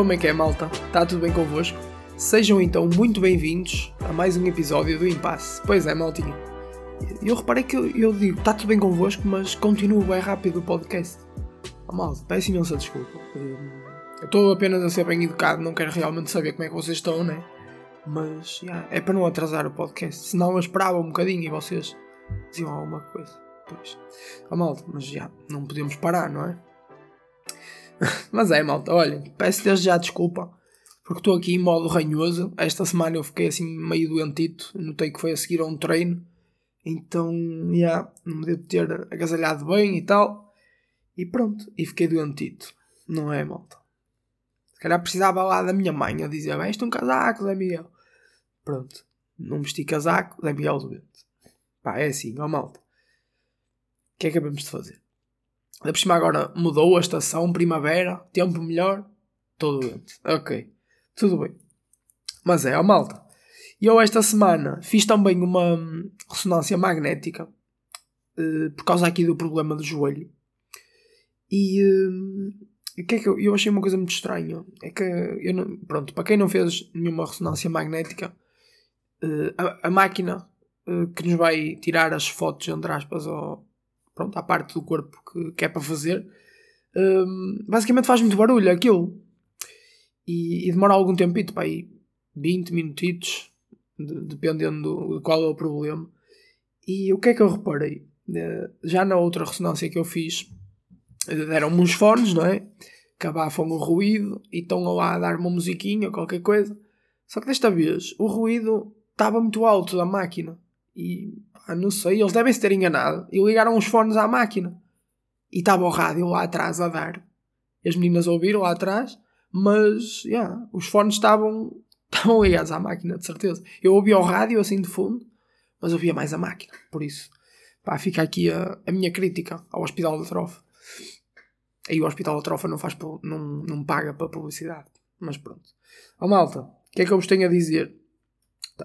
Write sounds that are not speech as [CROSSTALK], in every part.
Como é que é, malta? Está tudo bem convosco? Sejam então muito bem-vindos a mais um episódio do Impasse. Pois é, maltinho. Eu reparei que eu, eu digo, está tudo bem convosco, mas continuo bem rápido o podcast. Oh, malta, peço imensa desculpa. Eu estou apenas a ser bem educado, não quero realmente saber como é que vocês estão, né? Mas, yeah, é para não atrasar o podcast. Senão eu esperava um bocadinho e vocês diziam alguma coisa. Pois. Oh, malta, mas já, não podemos parar, não é? [LAUGHS] mas é, malta, olhem, peço desde já desculpa porque estou aqui em modo ranhoso. Esta semana eu fiquei assim meio doentito, notei que foi a seguir a um treino, então, já, yeah, não me devo ter agasalhado bem e tal, e pronto, e fiquei doentito, não é, malta? Se calhar precisava lá da minha mãe a dizer: Veste um casaco, Zé Miguel. Pronto, não vesti casaco, Zé Miguel doente. Pá, é assim, ó malta. O que é que acabamos de fazer? Da por cima agora mudou a estação, primavera, tempo melhor, doente. Ok. Tudo bem. Mas é, ó malta. Eu esta semana fiz também uma hum, ressonância magnética uh, por causa aqui do problema do joelho. E uh, que é que eu, eu, achei uma coisa muito estranha? É que eu não, pronto, para quem não fez nenhuma ressonância magnética, uh, a, a, máquina que nos vai tirar as fotos, entre aspas, pronto, à parte do corpo que, que é para fazer, hum, basicamente faz muito barulho aquilo e, e demora algum tempito, para aí 20 minutitos, de, dependendo de qual é o problema. E o que é que eu reparei? Eh, já na outra ressonância que eu fiz, deram-me uns fones, não é? Que abafam o ruído e estão lá a dar uma musiquinha, qualquer coisa. Só que desta vez o ruído estava muito alto da máquina. E não sei, eles devem se ter enganado. E ligaram os fones à máquina. E estava o rádio lá atrás a dar. As meninas ouviram lá atrás mas, yeah, os fones estavam, [LAUGHS] estavam ligados à máquina, de certeza. Eu ouvia o rádio assim de fundo, mas ouvia mais a máquina. Por isso, pá, fica aqui a, a minha crítica ao Hospital da Trofa. Aí o Hospital da Trofa não, faz, não, não paga para publicidade. Mas pronto. Ó oh, malta, o que é que eu vos tenho a dizer?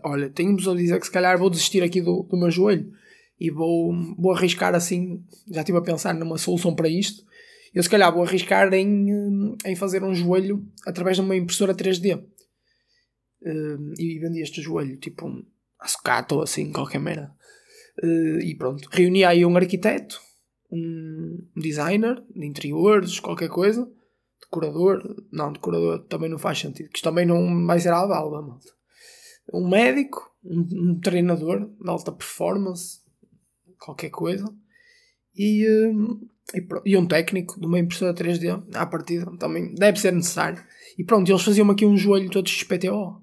Olha, tenho-vos a dizer que se calhar vou desistir aqui do, do meu joelho e vou, vou arriscar assim. Já estive a pensar numa solução para isto eu se calhar vou arriscar em, eh, em fazer um joelho através de uma impressora 3D. Uh, eh, e vendi este joelho tipo um sucata ou assim, qualquer merda. Uh, e pronto, reuni aí um arquiteto, um designer de interiores, qualquer coisa, decorador. Não, decorador também não faz sentido, que isto também não vai ser a balda, malta. Um médico, um, um, treinador de alta performance, qualquer coisa. E. Uh, e, e, um técnico de uma impressora 3D à partida também deve ser necessário. E pronto, eles faziam aqui um joelho todo XPTO.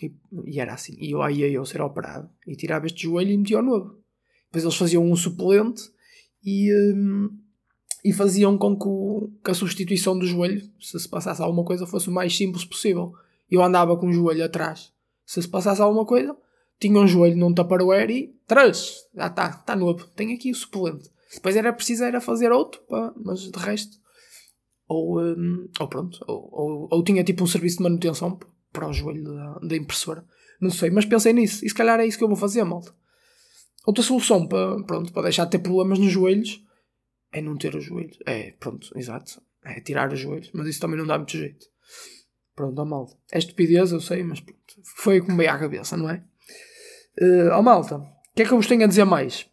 E, e era assim. E eu aí ia eu ser operado. E tirava este joelho e metia o novo. Depois eles faziam um suplente e, um, e faziam com que, o, que, a substituição do joelho, se se passasse alguma coisa, fosse o mais simples possível. Eu andava com o joelho atrás. Se se passasse alguma coisa, tinha um joelho num tupperware e traz, já está, está novo. Tem aqui o suplente. Depois era preciso era fazer outro, pá, mas de resto. Ou, um, ou pronto, ou, ou, ou, tinha tipo um serviço de manutenção para o joelho da, da impressora. Não sei, mas pensei nisso. E se calhar é isso que eu vou fazer, malta. Outra solução para, pronto, para deixar de ter problemas nos joelhos é não ter os joelhos. É, pronto, exato. É tirar os joelhos. Mas isso também não dá muito jeito. Pronto, ó malta. É estupidez, eu sei, mas pronto. Foi como veio à cabeça, não é? Uh, ó malta, o que é que eu vos tenho a dizer mais?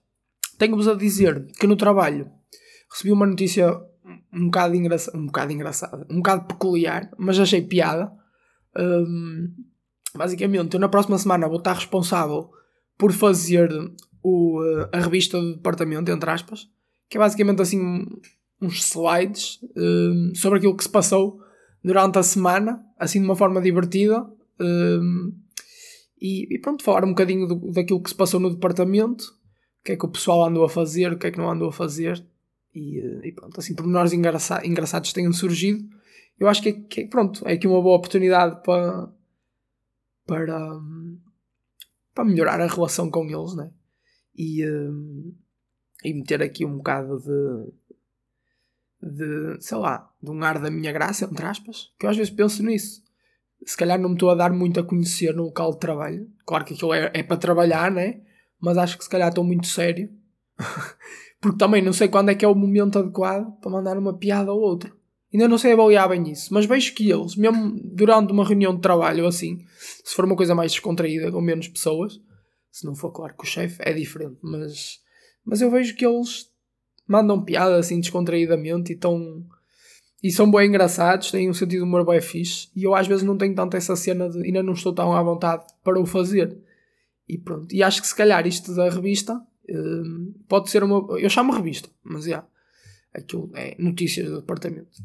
Tenho-vos a dizer que no trabalho recebi uma notícia um bocado, engraça um bocado engraçada, um bocado peculiar, mas achei piada. Um, basicamente, eu na próxima semana vou estar responsável por fazer o, a revista do departamento, entre aspas, que é basicamente assim uns slides um, sobre aquilo que se passou durante a semana, assim de uma forma divertida. Um, e, e, pronto, falar um bocadinho do, daquilo que se passou no departamento o que é que o pessoal andou a fazer, o que é que não andou a fazer. E, e pronto, assim, pormenores engraça engraçados tenham surgido. Eu acho que, é, que é, pronto, é aqui uma boa oportunidade para, para, para melhorar a relação com eles, né? E, um, e meter aqui um bocado de, de, sei lá, de um ar da minha graça, entre aspas, que eu às vezes penso nisso. Se calhar não me estou a dar muito a conhecer no local de trabalho. Claro que aquilo é, é para trabalhar, né? mas acho que se calhar estou muito sério. [LAUGHS] Porque também não sei quando é que é o momento adequado para mandar uma piada ou outra. Ainda não sei avaliar bem isso, mas vejo que eles, mesmo durante uma reunião de trabalho assim, se for uma coisa mais descontraída, com menos pessoas, se não for claro que o chefe é diferente, mas, mas eu vejo que eles mandam piada assim descontraídamente e estão. E são bem engraçados, têm um sentido de humor bem fixe. E eu às vezes não tenho tanto essa cena de ainda não estou tão à vontade para o fazer. E pronto. E acho que se calhar isto da revista uh, pode ser uma. Eu chamo revista, mas. Yeah, aquilo é notícias do departamento.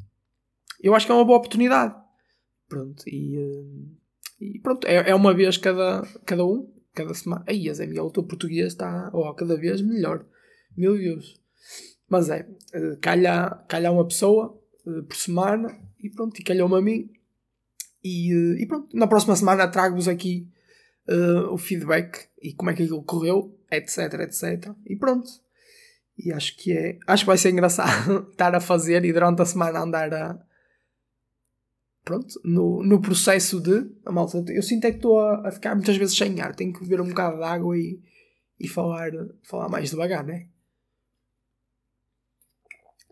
Eu acho que é uma boa oportunidade. Pronto. E, uh, e pronto. É, é uma vez cada, cada um, cada semana. Aí, Zé Miguel, o teu português está oh, cada vez melhor. Meu Deus. Mas é, uh, calha, calha uma pessoa uh, por semana e pronto, e calhou-me a mim. E, uh, e pronto, na próxima semana trago-vos aqui o feedback e como é que aquilo correu, etc, etc. E pronto. E acho que é. Acho que vai ser engraçado [LAUGHS] estar a fazer e durante a semana andar a. Pronto, no, no processo de. A malta, eu sinto é que estou a, a, ficar muitas vezes sem ar, tenho que beber um bocado de água e, e falar, falar mais devagar, né?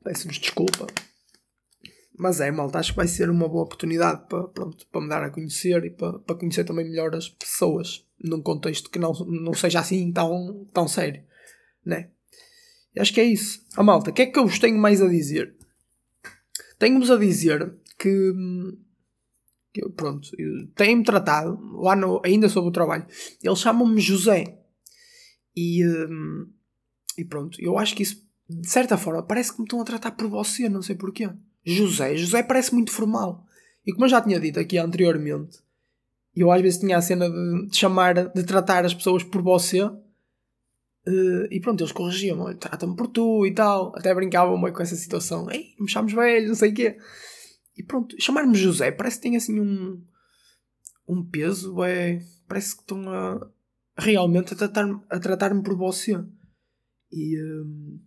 Peço-vos desculpa. Mas é, malta, acho que vai ser uma boa oportunidade para, pronto, para me dar a conhecer e para, para conhecer também melhor as pessoas num contexto que não, não seja assim tão, tão sério, né? E acho que é isso. A malta, o que é que eu vos tenho mais a dizer? Tenho-vos a dizer que, que pronto, têm-me tratado, lá no, ainda sobre o trabalho, eles chamam-me José. E, hum, e pronto, eu acho que isso de certa forma, parece que me estão a tratar por você, não sei porquê. José, José parece muito formal. E como eu já tinha dito aqui anteriormente, eu às vezes tinha a cena de, de chamar, de tratar as pessoas por você. Uh, e pronto, eles corrigiam, trata-me por tu e tal. Até brincavam com essa situação. Ei, me chamas velho, não sei o quê. E pronto, chamar-me José parece que tem assim um, um peso, é, parece que estão a, realmente a tratar-me tratar por você. E, e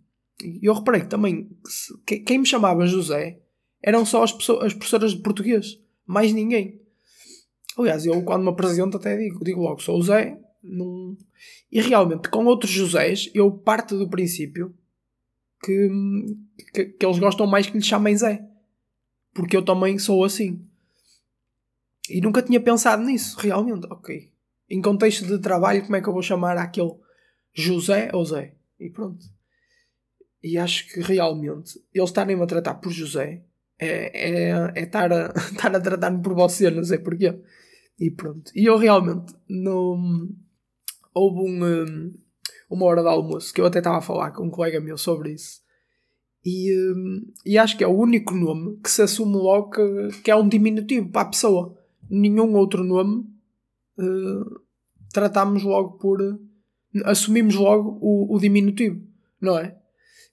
eu reparei que também quem me chamava José eram só as, pessoas, as professoras de português, mais ninguém. Aliás, eu quando me apresento até digo, digo logo, sou o Zé. Num... E realmente, com outros Josés, eu parto do princípio que, que, que, eles gostam mais que lhe chamem Zé. Porque eu também sou assim. E nunca tinha pensado nisso, realmente. Ok. Em contexto de trabalho, como é que eu vou chamar aquele José ou Zé? E pronto. E acho que realmente eles estarem-me a tratar por José é, é, é estar, a, [LAUGHS] estar a tratar-me por você, não sei porquê. E pronto. E eu realmente no, houve um, um, uma hora de almoço que eu até estava a falar com um colega meu sobre isso. E, um, e acho que é o único nome que se assume logo que, que é um diminutivo para a pessoa. Nenhum outro nome uh, tratamos logo por. Assumimos logo o, o diminutivo, não é?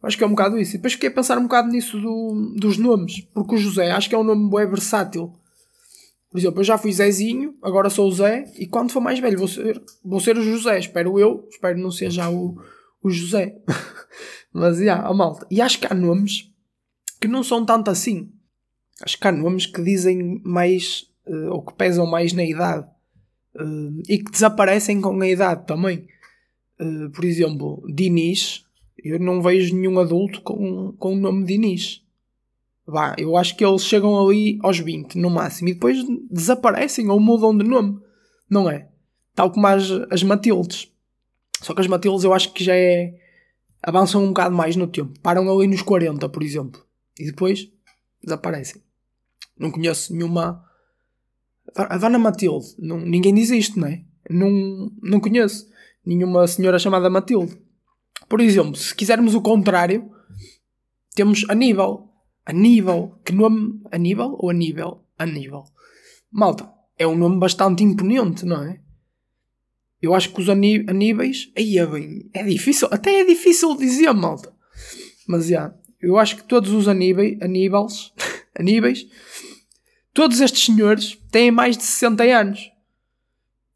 Acho que é um bocado isso. E depois fiquei a pensar um bocado nisso do, dos nomes, porque o José acho que é um nome bem versátil. Por exemplo, eu já fui Zezinho, agora sou o Zé, e quando for mais velho vou ser, vou ser o José, espero eu, espero não ser já o, o José. [LAUGHS] Mas, yeah, a malta. E acho que há nomes que não são tanto assim. Acho que há nomes que dizem mais, uh, ou que pesam mais na idade. Uh, e que desaparecem com a idade também. Uh, por exemplo, Diniz, eu não vejo nenhum adulto com, com o nome de Inês. Vá, eu acho que eles chegam ali aos 20 no máximo e depois desaparecem ou mudam de nome. Não é? Tal como as, as Matildes. Só que as Matildes eu acho que já é. avançam um bocado mais no tempo. Param ali nos 40, por exemplo. E depois desaparecem. Não conheço nenhuma. A Dona Matilde. Não, ninguém diz isto, não é? Não, não conheço nenhuma senhora chamada Matilde. Por exemplo, se quisermos o contrário, temos Aníbal. Aníbal. Que nome? Aníbal ou Aníbal? Aníbal. Malta, é um nome bastante imponente, não é? Eu acho que os aní. Aí é bem. É difícil. Até é difícil dizer, malta. Mas já. Eu acho que todos os Aníbais. [LAUGHS] Aníbals. Aníbais. Todos estes senhores têm mais de 60 anos.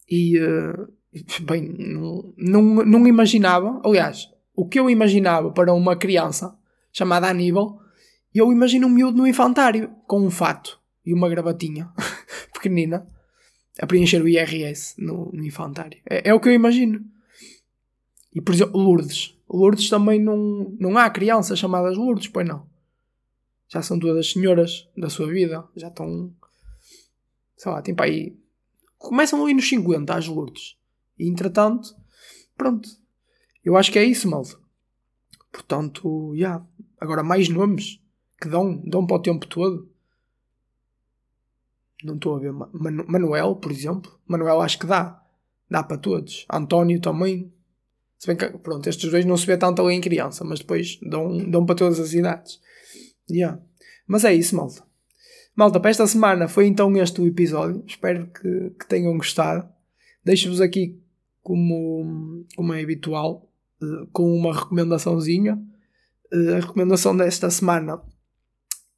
E. Uh, [LAUGHS] bem, não, não, não imaginava. Aliás, o que eu imaginava para uma criança chamada Aníbal, eu imagino um miúdo no infantário, com um fato e uma gravatinha [LAUGHS] pequenina a preencher o IRS no, no infantário. É, é, o que eu imagino. E por exemplo, Lourdes. Lourdes também não, não há crianças chamadas Lourdes, pois não. já são todas senhoras da sua vida, já estão, sei lá, tem para aí, começam ali nos 50 às lourdes. E entretanto, pronto, eu acho que é isso, malta. Portanto, já, yeah. agora mais nomes que dão, dão para o tempo todo. Não estou a ver. Manu Manuel, por exemplo. Manuel acho que dá. Dá para todos. António também. Se bem que, pronto, estes dois não se vê tanto ali em criança, mas depois dão, dão para todas as idades. Yeah. Mas é isso, malta. Malta, para esta semana foi então este o episódio. Espero que, que tenham gostado. Deixo-vos aqui, como, como é habitual, uh, com uma recomendaçãozinha. Uh, a recomendação desta semana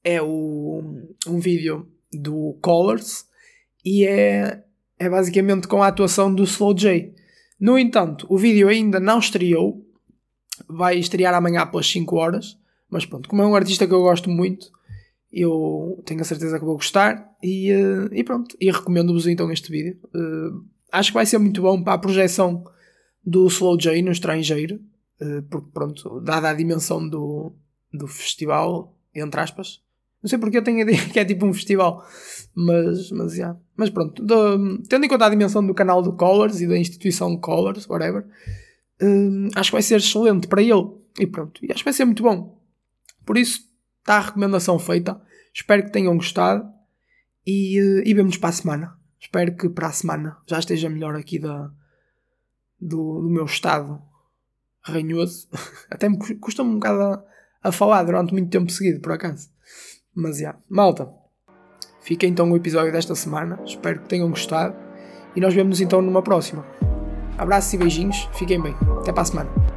é o, um vídeo do Colors e é, é basicamente com a atuação do Slow J. No entanto, o vídeo ainda não estreou, vai estrear amanhã pelas 5 horas, mas pronto, como é um artista que eu gosto muito, eu tenho a certeza que vou gostar e, uh, e pronto, e recomendo-vos então este vídeo. Acho que vai ser muito bom para a projeção do Slow J no estrangeiro, uh, porque pronto, dada a dimensão do, do festival, entre aspas, não sei porque eu tenho a ideia [LAUGHS] que é tipo um festival. Mas, mas, yeah. mas pronto. Do, tendo em conta a dimensão do canal do Colors e da instituição Colors, whatever, uh, acho que vai ser excelente para ele. E pronto. E acho que vai ser muito bom. Por isso, está a recomendação feita. Espero que tenham gostado. E, uh, e vemos para a semana. Espero que para a semana já esteja melhor aqui da, do, do meu estado ranhoso. [LAUGHS] Até me custa um bocado a, a falar durante muito tempo seguido, por acaso. Mas já, malta, fica então o episódio desta semana. Espero que tenham gostado e nós vemos então numa próxima. Abraços e beijinhos, fiquem bem. Até para a semana.